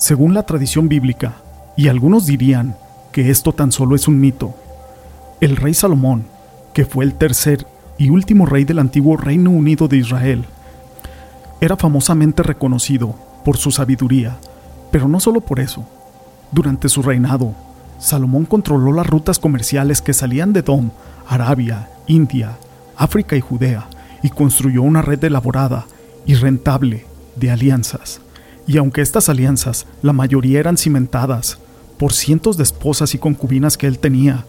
Según la tradición bíblica, y algunos dirían que esto tan solo es un mito, el rey Salomón, que fue el tercer y último rey del antiguo Reino Unido de Israel, era famosamente reconocido por su sabiduría, pero no solo por eso. Durante su reinado, Salomón controló las rutas comerciales que salían de Dom, Arabia, India, África y Judea, y construyó una red elaborada y rentable de alianzas y aunque estas alianzas, la mayoría eran cimentadas por cientos de esposas y concubinas que él tenía,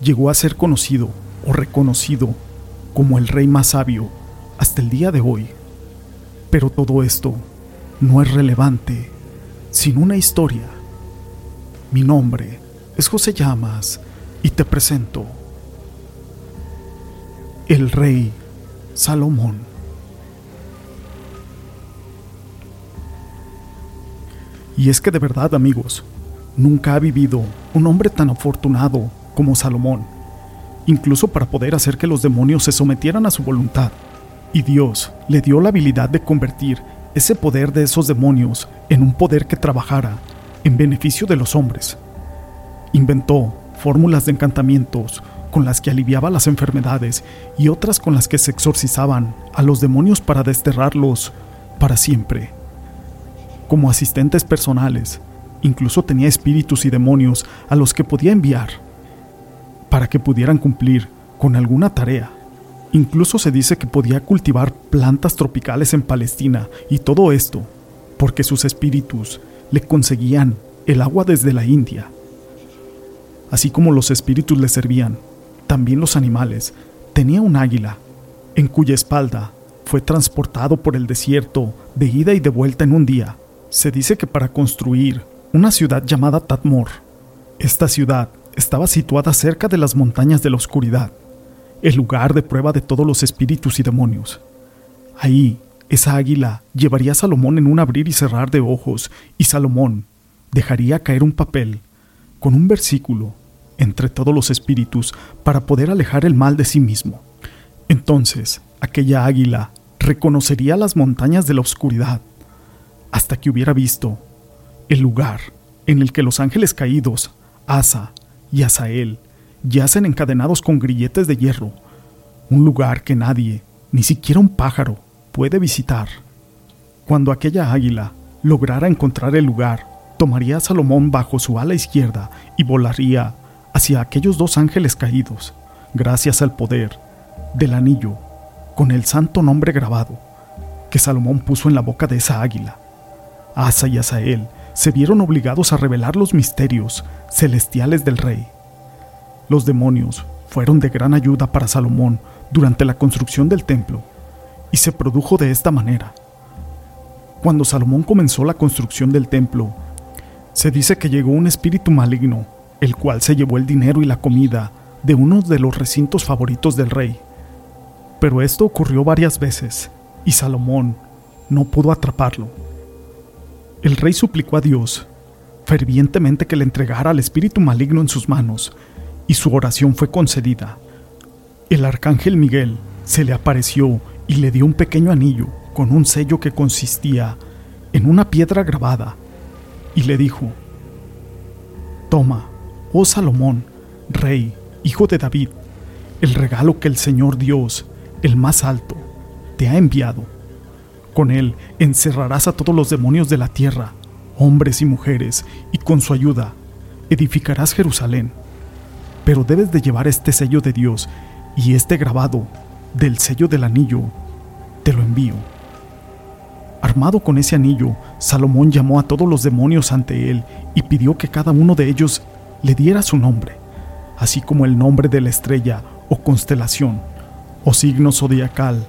llegó a ser conocido o reconocido como el rey más sabio hasta el día de hoy. Pero todo esto no es relevante sin una historia. Mi nombre es José Llamas y te presento el rey Salomón. Y es que de verdad, amigos, nunca ha vivido un hombre tan afortunado como Salomón, incluso para poder hacer que los demonios se sometieran a su voluntad. Y Dios le dio la habilidad de convertir ese poder de esos demonios en un poder que trabajara en beneficio de los hombres. Inventó fórmulas de encantamientos con las que aliviaba las enfermedades y otras con las que se exorcizaban a los demonios para desterrarlos para siempre como asistentes personales. Incluso tenía espíritus y demonios a los que podía enviar para que pudieran cumplir con alguna tarea. Incluso se dice que podía cultivar plantas tropicales en Palestina y todo esto porque sus espíritus le conseguían el agua desde la India. Así como los espíritus le servían, también los animales. Tenía un águila, en cuya espalda fue transportado por el desierto de ida y de vuelta en un día se dice que para construir una ciudad llamada Tatmor, esta ciudad estaba situada cerca de las montañas de la oscuridad, el lugar de prueba de todos los espíritus y demonios. Ahí, esa águila llevaría a Salomón en un abrir y cerrar de ojos, y Salomón dejaría caer un papel con un versículo entre todos los espíritus para poder alejar el mal de sí mismo. Entonces, aquella águila reconocería las montañas de la oscuridad hasta que hubiera visto el lugar en el que los ángeles caídos, Asa y Asael, yacen encadenados con grilletes de hierro, un lugar que nadie, ni siquiera un pájaro, puede visitar. Cuando aquella águila lograra encontrar el lugar, tomaría a Salomón bajo su ala izquierda y volaría hacia aquellos dos ángeles caídos, gracias al poder del anillo con el santo nombre grabado que Salomón puso en la boca de esa águila. Asa y Asael se vieron obligados a revelar los misterios celestiales del rey. Los demonios fueron de gran ayuda para Salomón durante la construcción del templo, y se produjo de esta manera. Cuando Salomón comenzó la construcción del templo, se dice que llegó un espíritu maligno, el cual se llevó el dinero y la comida de uno de los recintos favoritos del rey. Pero esto ocurrió varias veces, y Salomón no pudo atraparlo. El rey suplicó a Dios fervientemente que le entregara al espíritu maligno en sus manos, y su oración fue concedida. El arcángel Miguel se le apareció y le dio un pequeño anillo con un sello que consistía en una piedra grabada, y le dijo, Toma, oh Salomón, rey, hijo de David, el regalo que el Señor Dios, el más alto, te ha enviado con él encerrarás a todos los demonios de la tierra, hombres y mujeres, y con su ayuda edificarás Jerusalén. Pero debes de llevar este sello de Dios y este grabado del sello del anillo. Te lo envío. Armado con ese anillo, Salomón llamó a todos los demonios ante él y pidió que cada uno de ellos le diera su nombre, así como el nombre de la estrella o constelación o signo zodiacal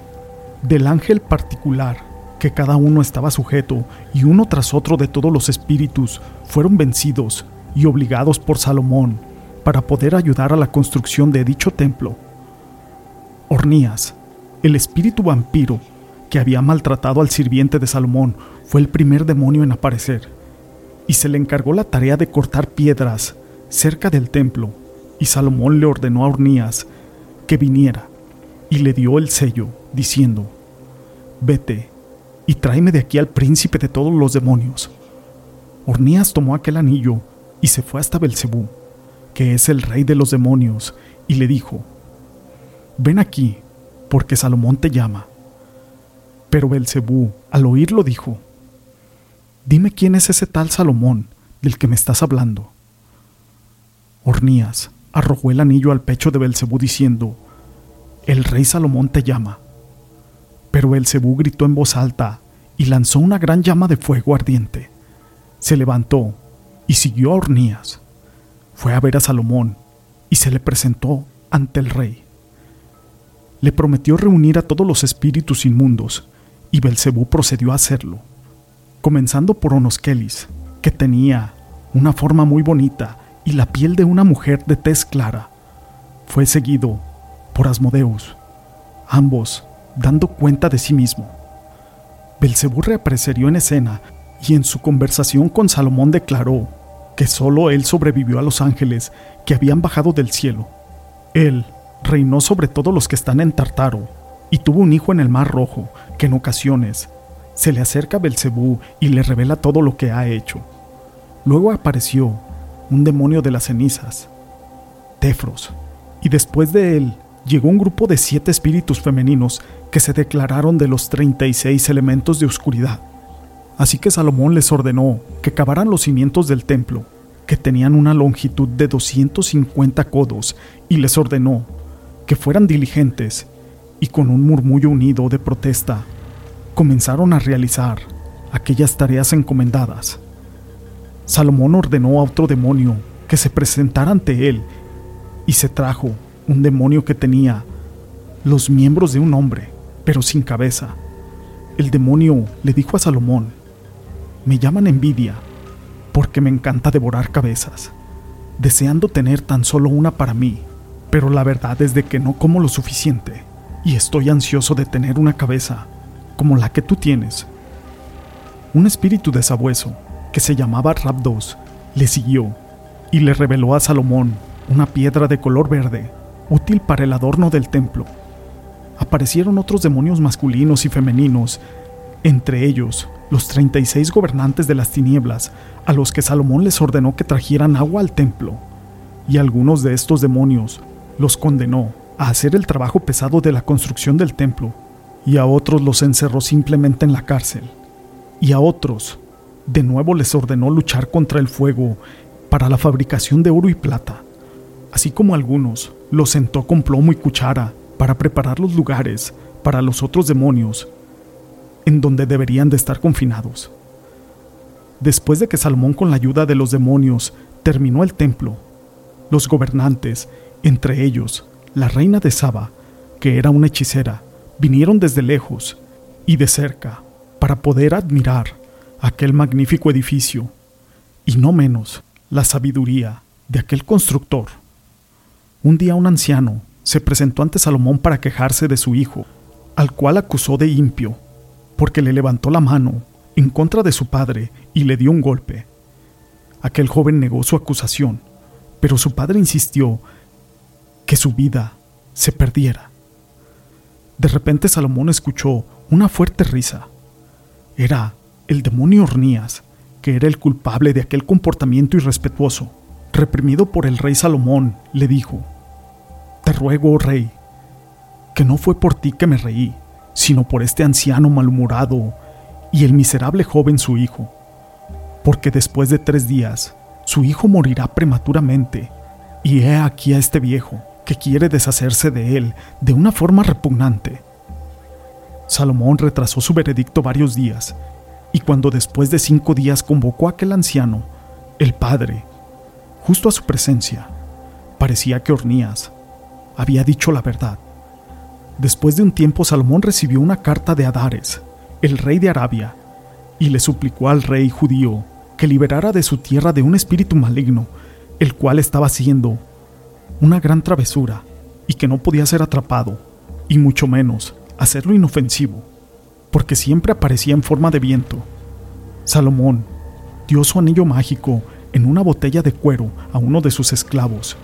del ángel particular que cada uno estaba sujeto y uno tras otro de todos los espíritus fueron vencidos y obligados por Salomón para poder ayudar a la construcción de dicho templo. Ornías, el espíritu vampiro que había maltratado al sirviente de Salomón, fue el primer demonio en aparecer, y se le encargó la tarea de cortar piedras cerca del templo, y Salomón le ordenó a Ornías que viniera, y le dio el sello, diciendo, Vete, y tráeme de aquí al príncipe de todos los demonios. Ornías tomó aquel anillo y se fue hasta Belcebú, que es el rey de los demonios, y le dijo: Ven aquí, porque Salomón te llama. Pero Belcebú, al oírlo, dijo: Dime quién es ese tal Salomón del que me estás hablando. Ornías arrojó el anillo al pecho de Belcebú diciendo: El rey Salomón te llama. Pero Belcebú gritó en voz alta y lanzó una gran llama de fuego ardiente. Se levantó y siguió a Ornías. Fue a ver a Salomón y se le presentó ante el rey. Le prometió reunir a todos los espíritus inmundos y Belcebú procedió a hacerlo, comenzando por Onoskelis, que tenía una forma muy bonita y la piel de una mujer de tez clara. Fue seguido por Asmodeus, ambos dando cuenta de sí mismo. Belcebú reapareció en escena y en su conversación con Salomón declaró que solo él sobrevivió a los ángeles que habían bajado del cielo. Él reinó sobre todos los que están en Tartaro y tuvo un hijo en el Mar Rojo que en ocasiones se le acerca a Belcebú y le revela todo lo que ha hecho. Luego apareció un demonio de las cenizas, Tefros, y después de él llegó un grupo de siete espíritus femeninos que se declararon de los 36 elementos de oscuridad. Así que Salomón les ordenó que cavaran los cimientos del templo, que tenían una longitud de 250 codos, y les ordenó que fueran diligentes, y con un murmullo unido de protesta, comenzaron a realizar aquellas tareas encomendadas. Salomón ordenó a otro demonio que se presentara ante él, y se trajo un demonio que tenía los miembros de un hombre, pero sin cabeza. El demonio le dijo a Salomón, me llaman envidia, porque me encanta devorar cabezas, deseando tener tan solo una para mí, pero la verdad es de que no como lo suficiente, y estoy ansioso de tener una cabeza como la que tú tienes. Un espíritu de sabueso, que se llamaba Rabdos, le siguió y le reveló a Salomón una piedra de color verde útil para el adorno del templo. Aparecieron otros demonios masculinos y femeninos, entre ellos los 36 gobernantes de las tinieblas, a los que Salomón les ordenó que trajeran agua al templo, y algunos de estos demonios los condenó a hacer el trabajo pesado de la construcción del templo, y a otros los encerró simplemente en la cárcel, y a otros de nuevo les ordenó luchar contra el fuego para la fabricación de oro y plata, así como algunos los sentó con plomo y cuchara para preparar los lugares para los otros demonios en donde deberían de estar confinados. Después de que Salomón con la ayuda de los demonios terminó el templo, los gobernantes, entre ellos la reina de Saba, que era una hechicera, vinieron desde lejos y de cerca para poder admirar aquel magnífico edificio y no menos la sabiduría de aquel constructor. Un día un anciano se presentó ante Salomón para quejarse de su hijo, al cual acusó de impio, porque le levantó la mano en contra de su padre y le dio un golpe. Aquel joven negó su acusación, pero su padre insistió que su vida se perdiera. De repente Salomón escuchó una fuerte risa. Era el demonio Ornías, que era el culpable de aquel comportamiento irrespetuoso. Reprimido por el rey Salomón, le dijo, ruego, oh rey, que no fue por ti que me reí, sino por este anciano malhumorado y el miserable joven su hijo, porque después de tres días su hijo morirá prematuramente, y he aquí a este viejo que quiere deshacerse de él de una forma repugnante. Salomón retrasó su veredicto varios días, y cuando después de cinco días convocó a aquel anciano, el padre, justo a su presencia, parecía que Ornías había dicho la verdad. Después de un tiempo Salomón recibió una carta de Adares, el rey de Arabia, y le suplicó al rey judío que liberara de su tierra de un espíritu maligno, el cual estaba haciendo una gran travesura y que no podía ser atrapado, y mucho menos hacerlo inofensivo, porque siempre aparecía en forma de viento. Salomón dio su anillo mágico en una botella de cuero a uno de sus esclavos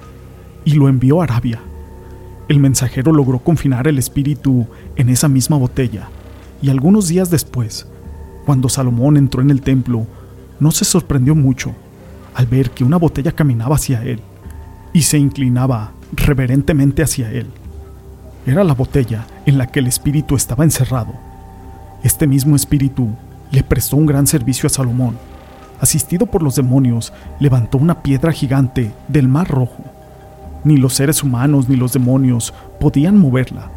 y lo envió a Arabia. El mensajero logró confinar el espíritu en esa misma botella, y algunos días después, cuando Salomón entró en el templo, no se sorprendió mucho al ver que una botella caminaba hacia él y se inclinaba reverentemente hacia él. Era la botella en la que el espíritu estaba encerrado. Este mismo espíritu le prestó un gran servicio a Salomón. Asistido por los demonios, levantó una piedra gigante del Mar Rojo. Ni los seres humanos ni los demonios podían moverla,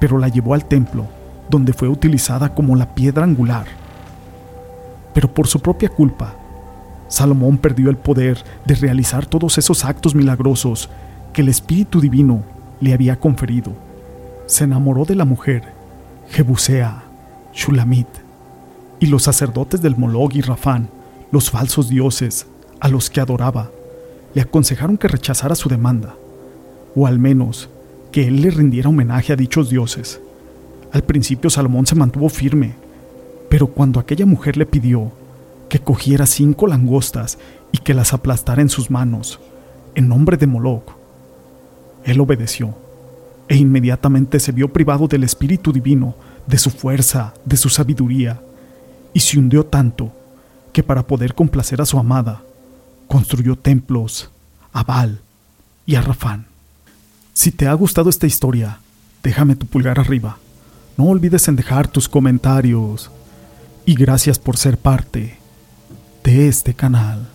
pero la llevó al templo, donde fue utilizada como la piedra angular. Pero por su propia culpa, Salomón perdió el poder de realizar todos esos actos milagrosos que el Espíritu Divino le había conferido. Se enamoró de la mujer, Jebusea, Shulamit, y los sacerdotes del Molog y Rafán, los falsos dioses a los que adoraba, le aconsejaron que rechazara su demanda, o al menos que él le rindiera homenaje a dichos dioses. Al principio Salomón se mantuvo firme, pero cuando aquella mujer le pidió que cogiera cinco langostas y que las aplastara en sus manos, en nombre de Moloch. Él obedeció, e inmediatamente se vio privado del Espíritu Divino, de su fuerza, de su sabiduría, y se hundió tanto que para poder complacer a su amada, construyó templos a Baal y a Rafán. Si te ha gustado esta historia, déjame tu pulgar arriba. No olvides en dejar tus comentarios. Y gracias por ser parte de este canal.